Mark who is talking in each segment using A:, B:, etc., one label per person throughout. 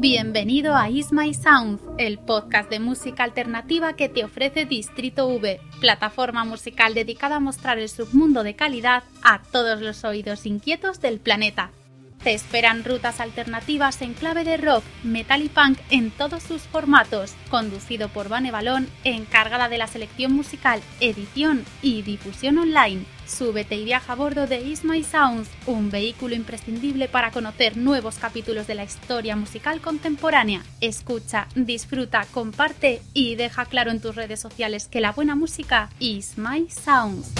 A: Bienvenido a Is My Sound, el podcast de música alternativa que te ofrece Distrito V, plataforma musical dedicada a mostrar el submundo de calidad a todos los oídos inquietos del planeta. Te esperan rutas alternativas en clave de rock, metal y punk en todos sus formatos, conducido por Vane Balón, encargada de la selección musical, edición y difusión online. Súbete y viaja a bordo de Is My Sounds, un vehículo imprescindible para conocer nuevos capítulos de la historia musical contemporánea. Escucha, disfruta, comparte y deja claro en tus redes sociales que la buena música is My Sounds.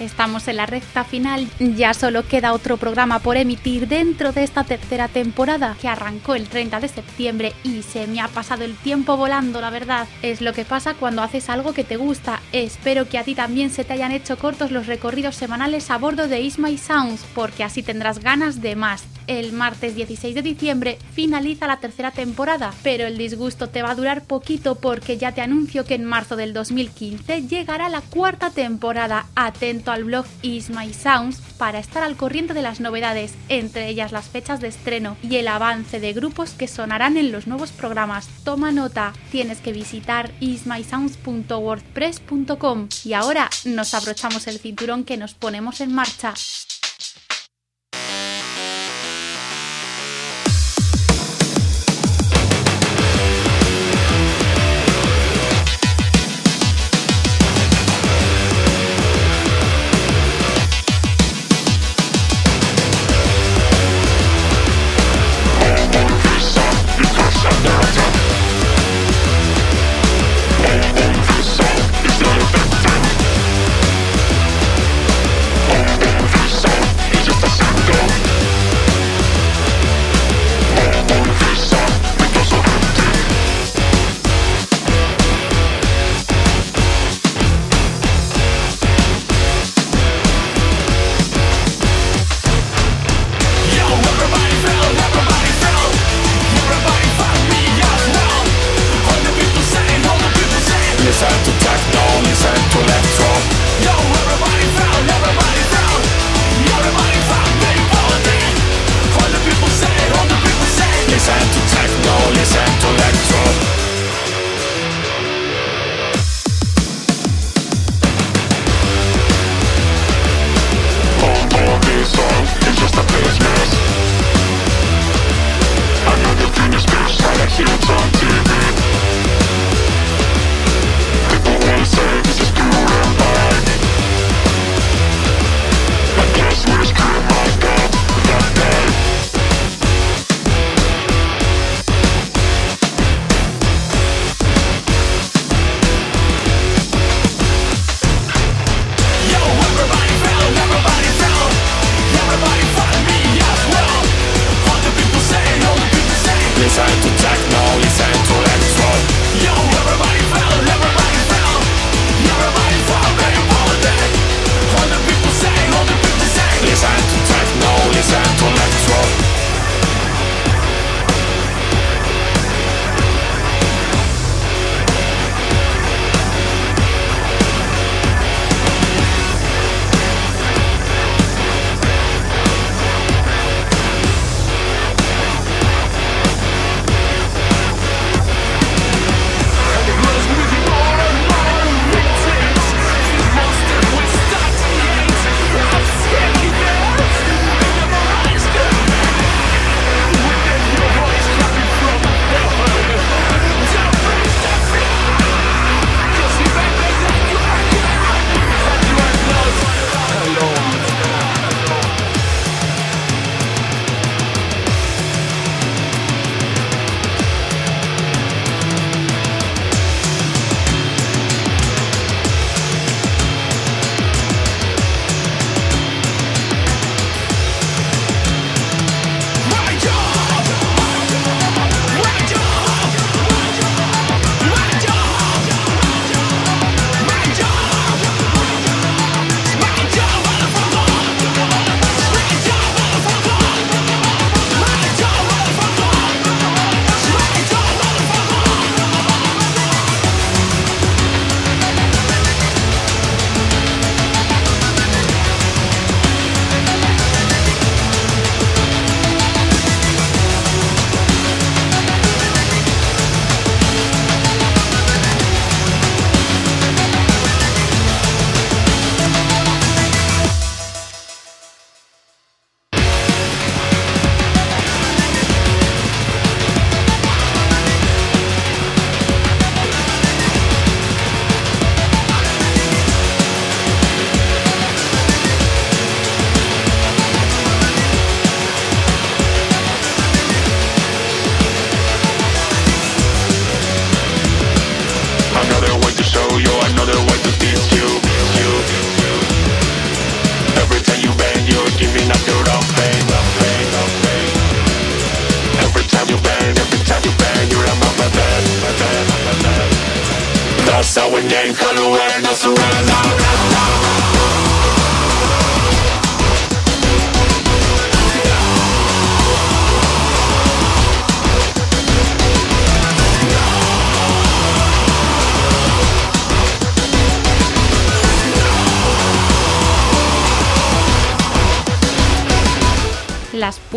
A: Estamos en la recta final, ya solo queda otro programa por emitir dentro de esta tercera temporada que arrancó el 30 de septiembre y se me ha pasado el tiempo volando, la verdad. Es lo que pasa cuando haces algo que te gusta. Espero que a ti también se te hayan hecho cortos los recorridos semanales a bordo de Isma Sounds, porque así tendrás ganas de más. El martes 16 de diciembre finaliza la tercera temporada, pero el disgusto te va a durar poquito porque ya te anuncio que en marzo del 2015 llegará la cuarta temporada. Atento al blog Is My Sounds para estar al corriente de las novedades, entre ellas las fechas de estreno y el avance de grupos que sonarán en los nuevos programas. Toma nota, tienes que visitar ismysounds.wordpress.com y ahora nos abrochamos el cinturón que nos ponemos en marcha.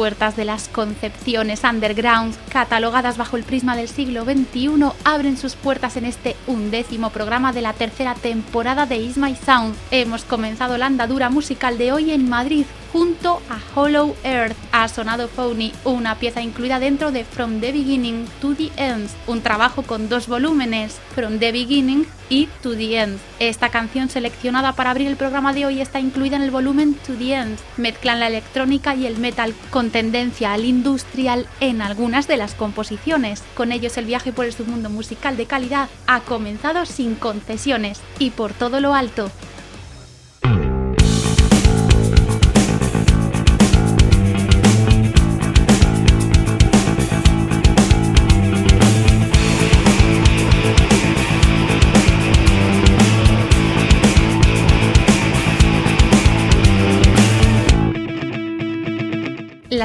A: Puertas de las concepciones underground, catalogadas bajo el prisma del siglo XXI, abren sus puertas en este undécimo programa de la tercera temporada de Is My Sound. Hemos comenzado la andadura musical de hoy en Madrid, junto a Hollow Earth. Ha sonado Phony, una pieza incluida dentro de From the Beginning to the End, un trabajo con dos volúmenes, From the Beginning y To the End. Esta canción seleccionada para abrir el programa de hoy está incluida en el volumen To the End. Mezclan la electrónica y el metal con tendencia al industrial en algunas de las composiciones. Con ellos el viaje por el submundo musical de calidad ha comenzado sin concesiones y por todo lo alto.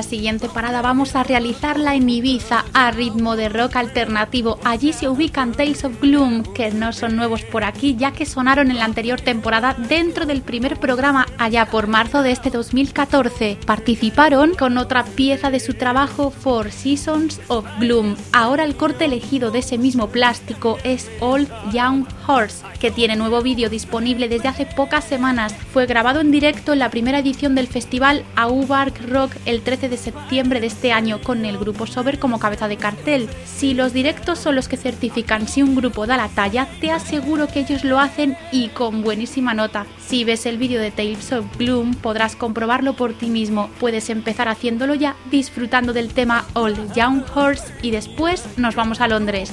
A: Siguiente parada vamos a realizarla en Ibiza a ritmo de rock alternativo. Allí se ubican Tales of Gloom, que no son nuevos por aquí, ya que sonaron en la anterior temporada dentro del primer programa allá por marzo de este 2014. Participaron con otra pieza de su trabajo Four Seasons of Gloom. Ahora el corte elegido de ese mismo plástico es Old Young Horse, que tiene nuevo vídeo disponible desde hace pocas semanas. Fue grabado en directo en la primera edición del festival Aubark Rock el 13 de septiembre de este año con el grupo Sober como cabeza de cartel. Si los directos son los que certifican si un grupo da la talla, te aseguro que ellos lo hacen y con buenísima nota. Si ves el vídeo de Tales of Gloom podrás comprobarlo por ti mismo. Puedes empezar haciéndolo ya disfrutando del tema Old Young Horse y después nos vamos a Londres.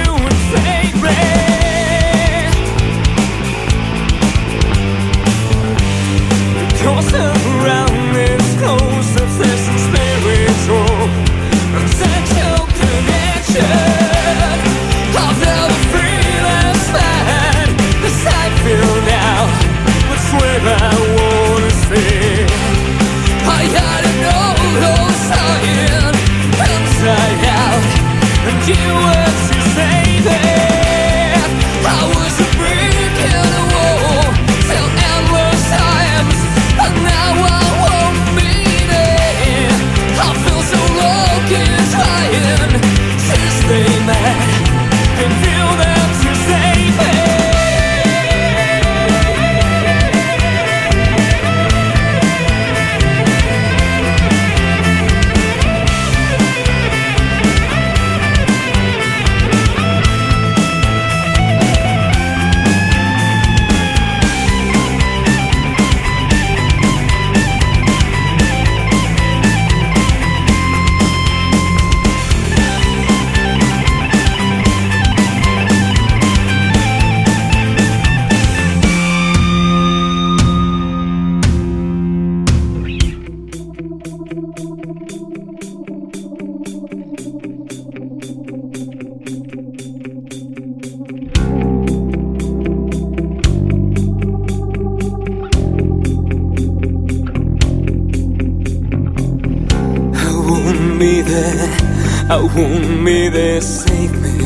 A: be there, save me.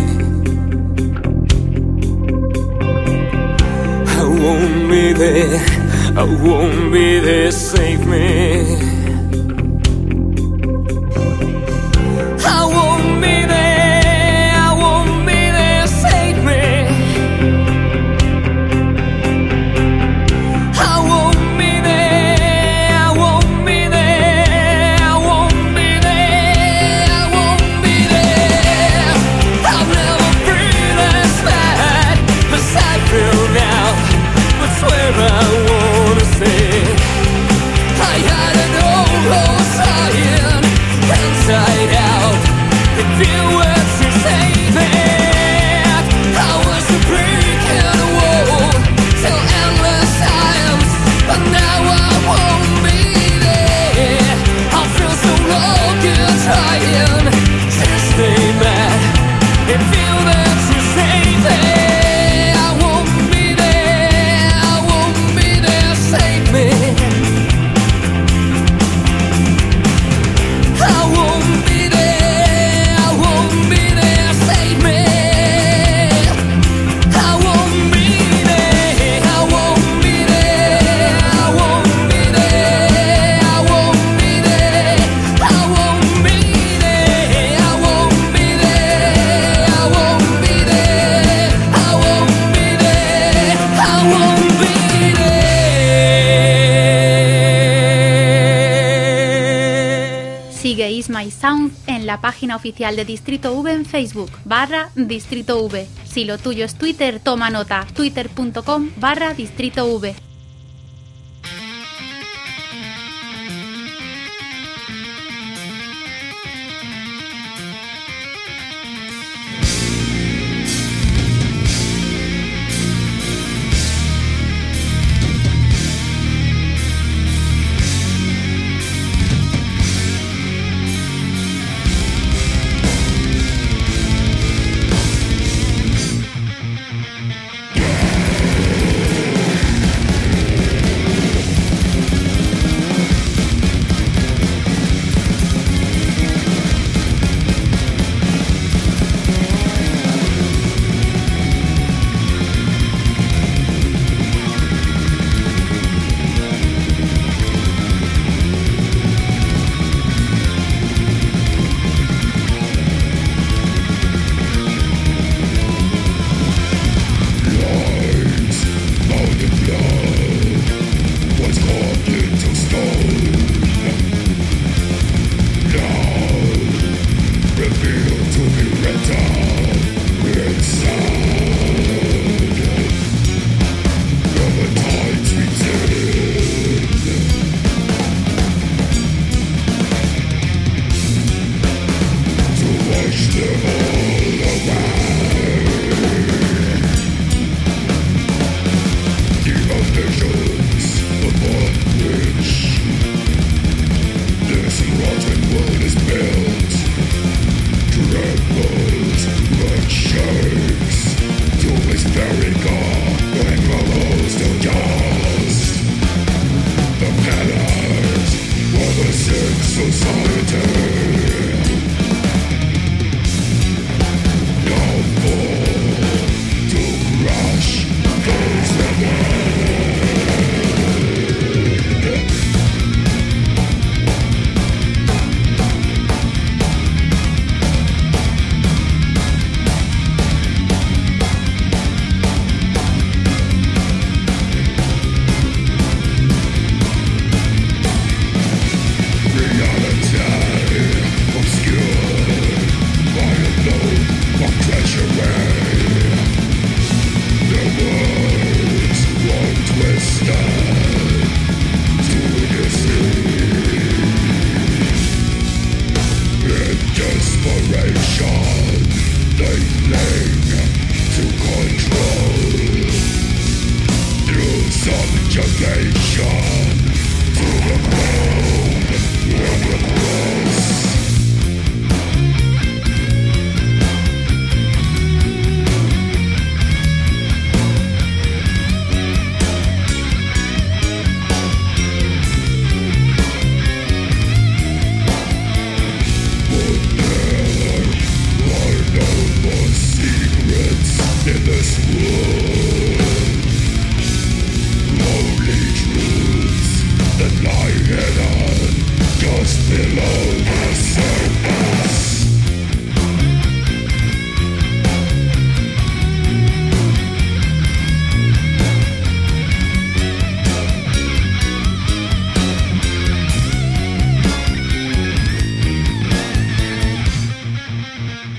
A: I won't be there, I won't be there, save me.
B: La página oficial de Distrito V en Facebook, barra Distrito V. Si lo tuyo es Twitter, toma nota, twitter.com barra Distrito V.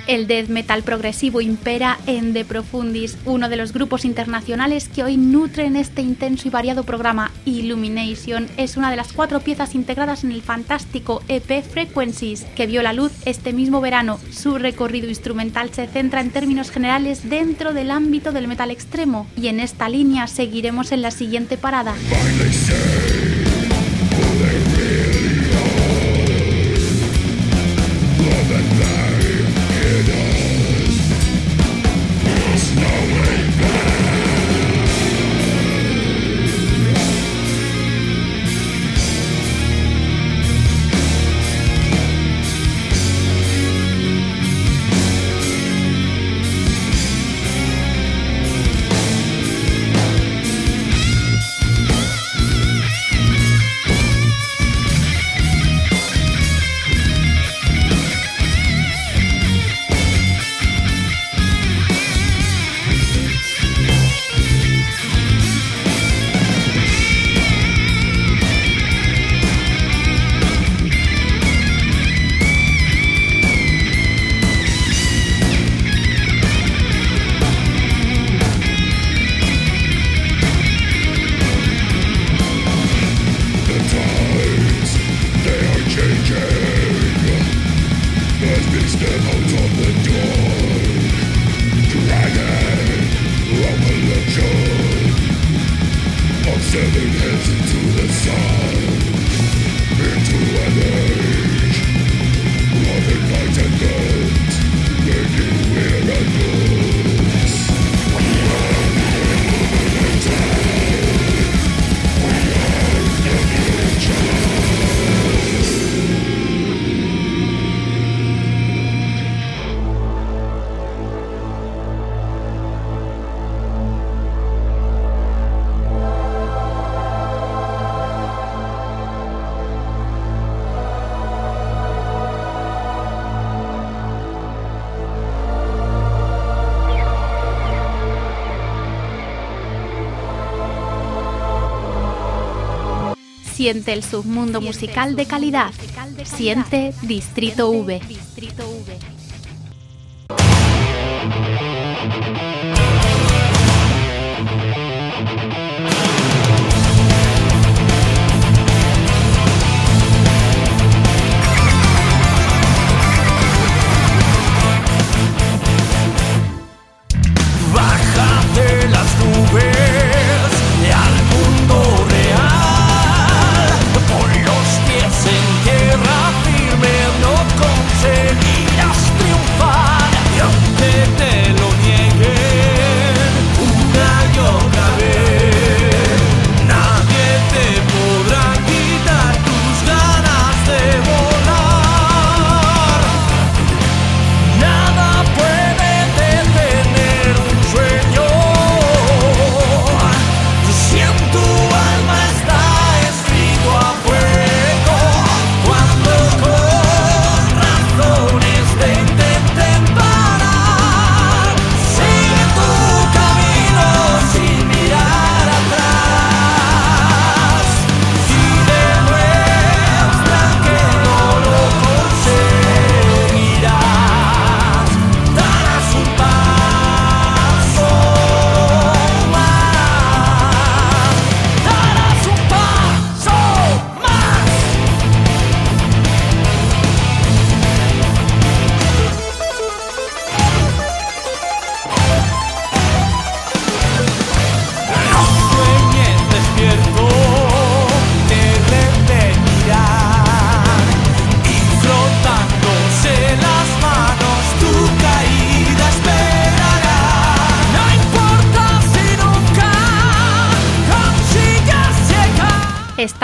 B: death metal progresivo impera en The Profundis, uno de los grupos internacionales que hoy nutren este intenso y variado programa. Illumination es una de las cuatro piezas integradas en el fantástico EP Frequencies, que vio la luz este mismo verano. Su recorrido instrumental se centra en términos generales dentro del ámbito del metal extremo, y en esta línea seguiremos en la siguiente parada.
C: Siente el submundo musical de calidad. Siente Distrito V.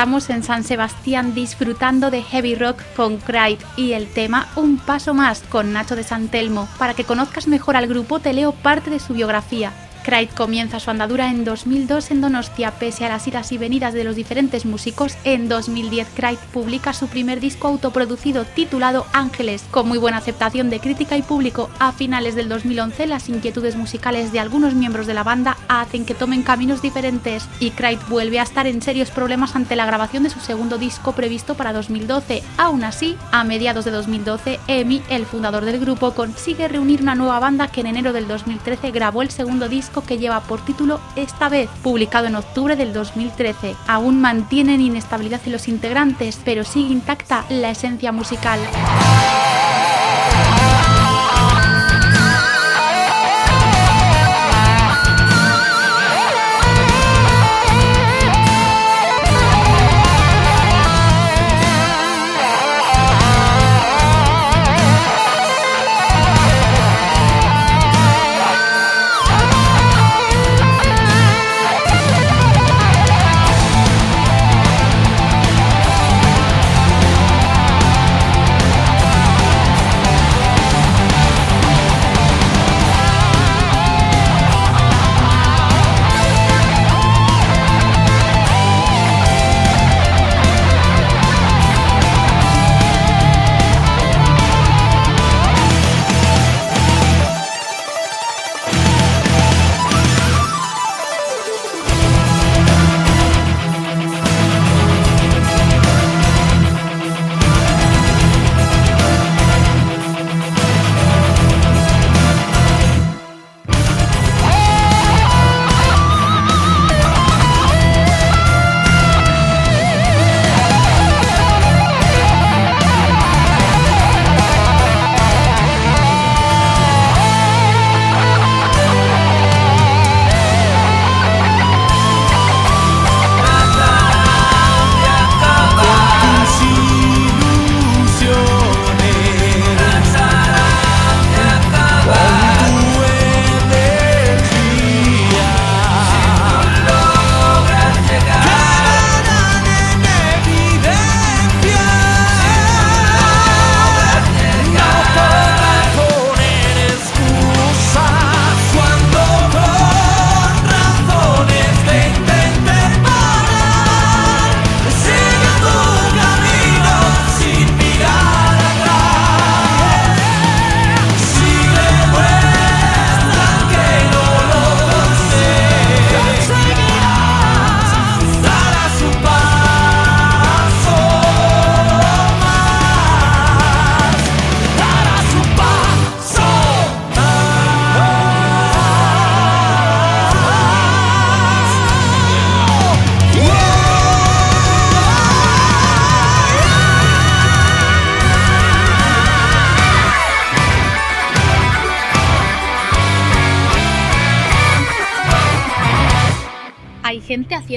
C: estamos en San Sebastián disfrutando de heavy rock con Cryde y el tema Un Paso Más con Nacho de Santelmo. Para que conozcas mejor al grupo te leo parte de su biografía. Craig comienza su andadura en 2002 en Donostia, pese a las idas y venidas de los diferentes músicos. En 2010 Craig publica su primer disco autoproducido titulado Ángeles, con muy buena aceptación de crítica y público. A finales del 2011 las inquietudes musicales de algunos miembros de la banda hacen que tomen caminos diferentes y Craig vuelve a estar en serios problemas ante la grabación de su segundo disco previsto para 2012. Aún así, a mediados de 2012, Emi, el fundador del grupo, consigue reunir una nueva banda que en enero del 2013 grabó el segundo disco que lleva por título Esta vez, publicado en octubre del 2013. Aún mantienen inestabilidad en los integrantes, pero sigue intacta la esencia musical.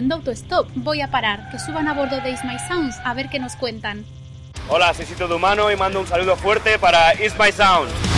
A: Haciendo autostop. Voy a parar, que suban a bordo de Is My Sounds a ver qué nos cuentan.
D: Hola, soy Sito de Humano y mando un saludo fuerte para Is My Sounds.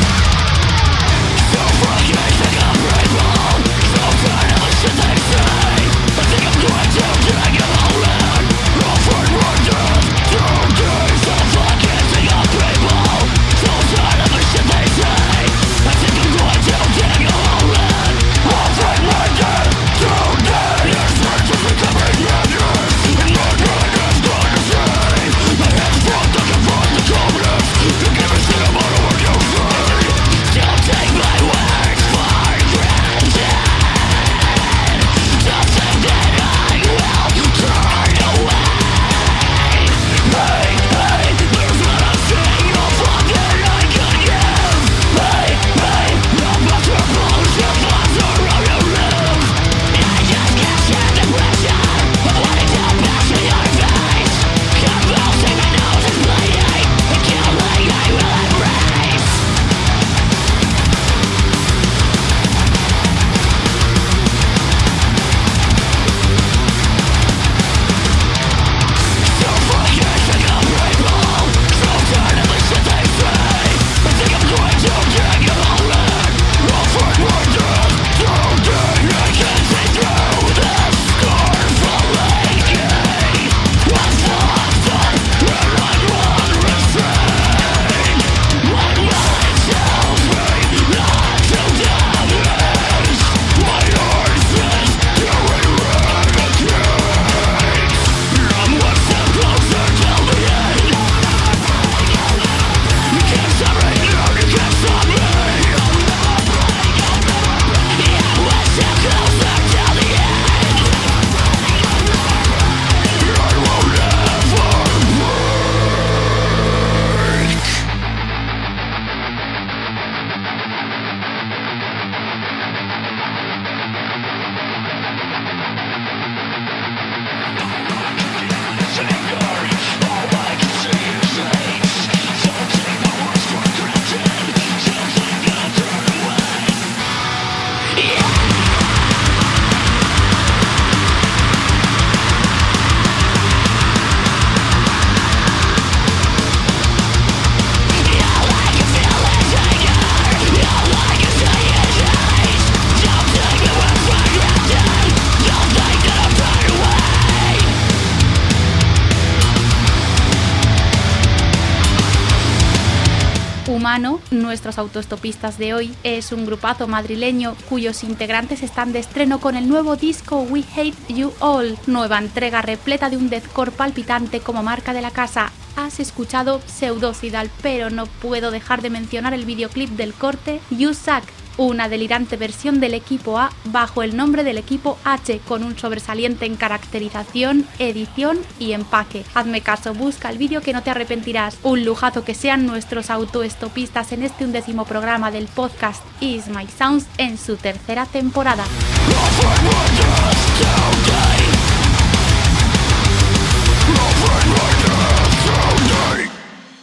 A: Nuestros autoestopistas de hoy, es un grupazo madrileño cuyos integrantes están de estreno con el nuevo disco We Hate You All, nueva entrega repleta de un deathcore palpitante como marca de la casa. Has escuchado Pseudocidal, pero no puedo dejar de mencionar el videoclip del corte You Suck una delirante versión del equipo A bajo el nombre del equipo H con un sobresaliente en caracterización, edición y empaque. Hazme caso, busca el vídeo que no te arrepentirás. Un lujazo que sean nuestros autoestopistas en este undécimo programa del podcast Is My Sounds en su tercera temporada.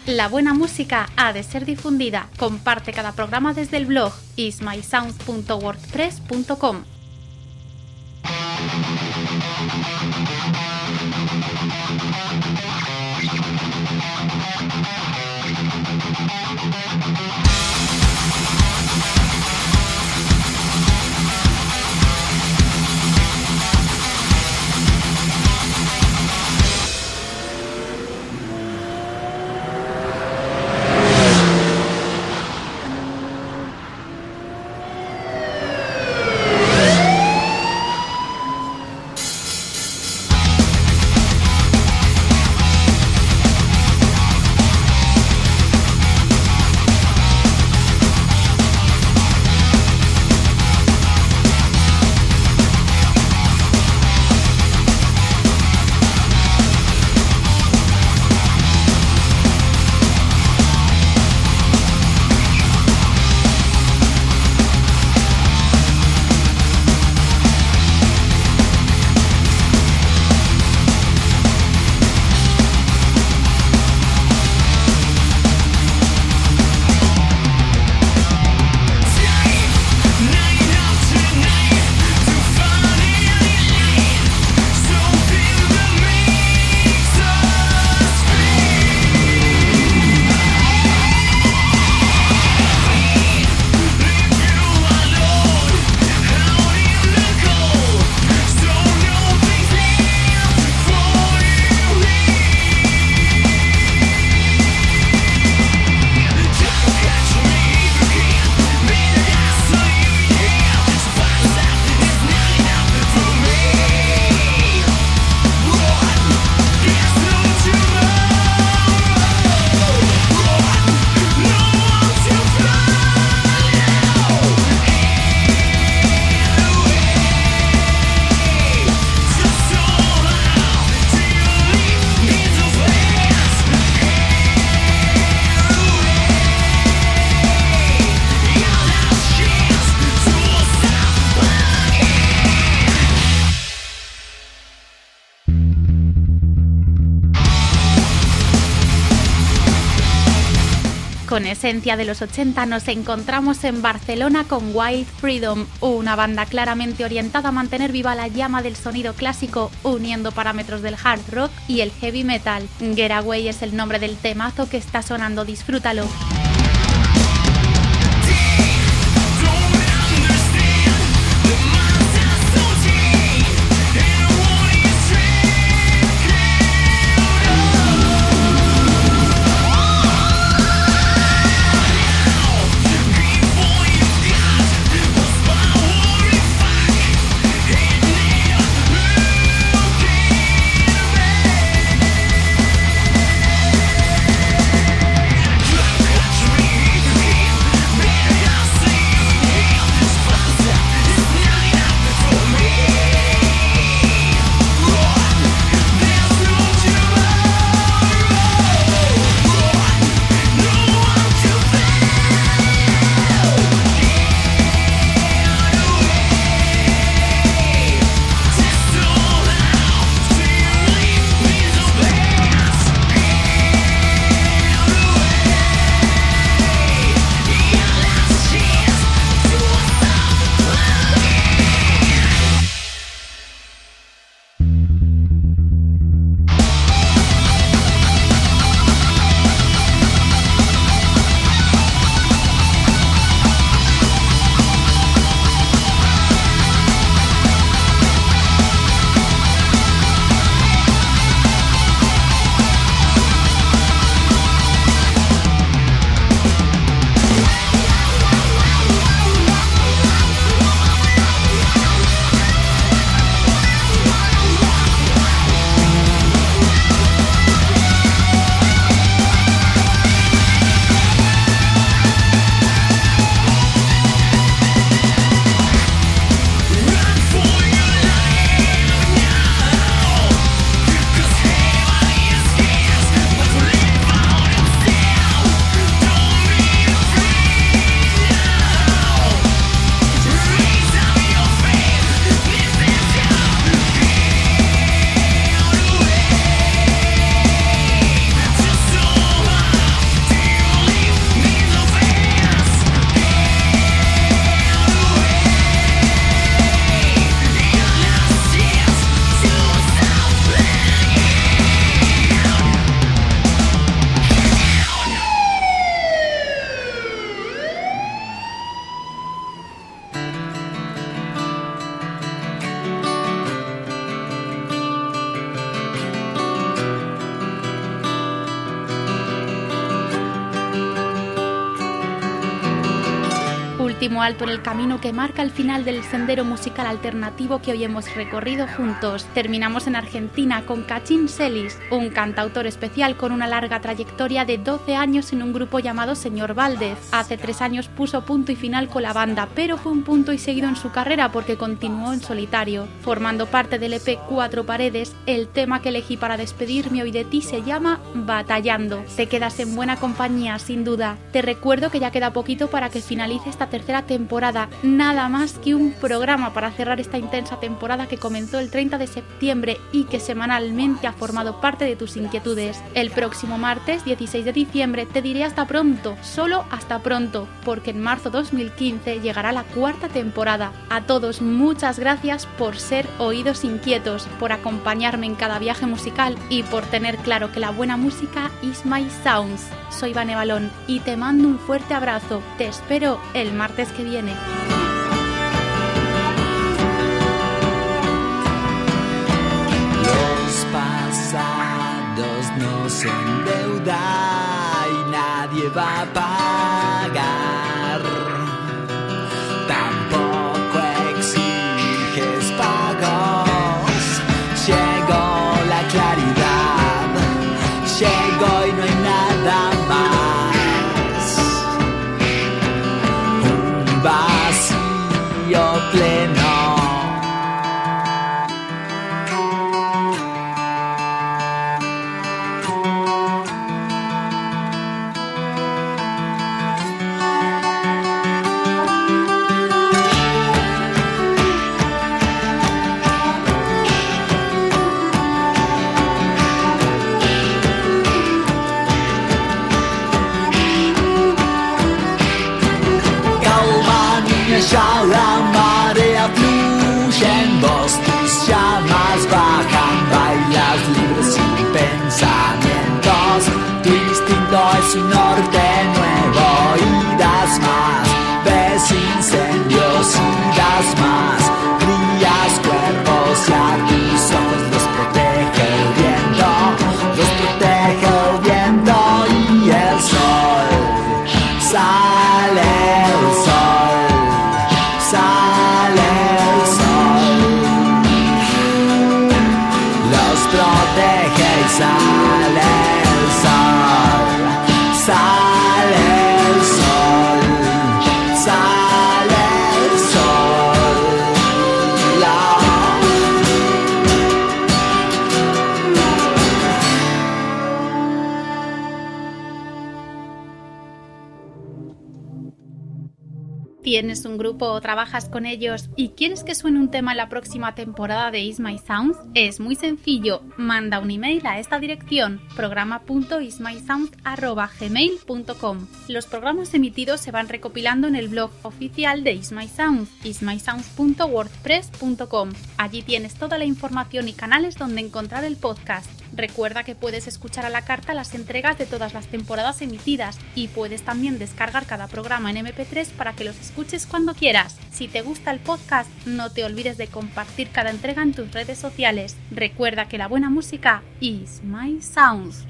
A: La buena música ha de ser difundida. Comparte cada programa desde el blog ismysounds.wordpress.com. Con esencia de los 80 nos encontramos en Barcelona con Wild Freedom, una banda claramente orientada a mantener viva la llama del sonido clásico, uniendo parámetros del hard rock y el heavy metal. Getaway es el nombre del temazo que está sonando, disfrútalo. Alto en el camino que marca el final del sendero musical alternativo que hoy hemos recorrido juntos. Terminamos en Argentina con Cachín Celis, un cantautor especial con una larga trayectoria de 12 años en un grupo llamado Señor Valdez. Hace tres años puso punto y final con la banda, pero fue un punto y seguido en su carrera porque continuó en solitario. Formando parte del EP Cuatro Paredes, el tema que elegí para despedirme hoy de ti se llama Batallando. Te quedas en buena compañía, sin duda. Te recuerdo que ya queda poquito para que finalice esta tercera temporada, nada más que un programa para cerrar esta intensa temporada que comenzó el 30 de septiembre y que semanalmente ha formado parte de tus inquietudes. El próximo martes 16 de diciembre te diré hasta pronto, solo hasta pronto, porque en marzo 2015 llegará la cuarta temporada. A todos muchas gracias por ser oídos inquietos, por acompañarme en cada viaje musical y por tener claro que la buena música is my sounds. Soy Vane Balón y te mando un fuerte abrazo. Te espero el martes que
E: Los pasados no son deuda y nadie va a pagar. Tampoco exiges pagos. Llegó la claridad, llegó y no hay passar.
A: ¿Tienes un grupo o trabajas con ellos y quieres que suene un tema en la próxima temporada de Is My Sounds? Es muy sencillo, manda un email a esta dirección programa.ismysounds.gmail.com Los programas emitidos se van recopilando en el blog oficial de Is My Sounds, ismysounds.wordpress.com Allí tienes toda la información y canales donde encontrar el podcast. Recuerda que puedes escuchar a la carta las entregas de todas las temporadas emitidas y puedes también descargar cada programa en MP3 para que los escuches cuando quieras. Si te gusta el podcast, no te olvides de compartir cada entrega en tus redes sociales. Recuerda que la buena música is my sounds.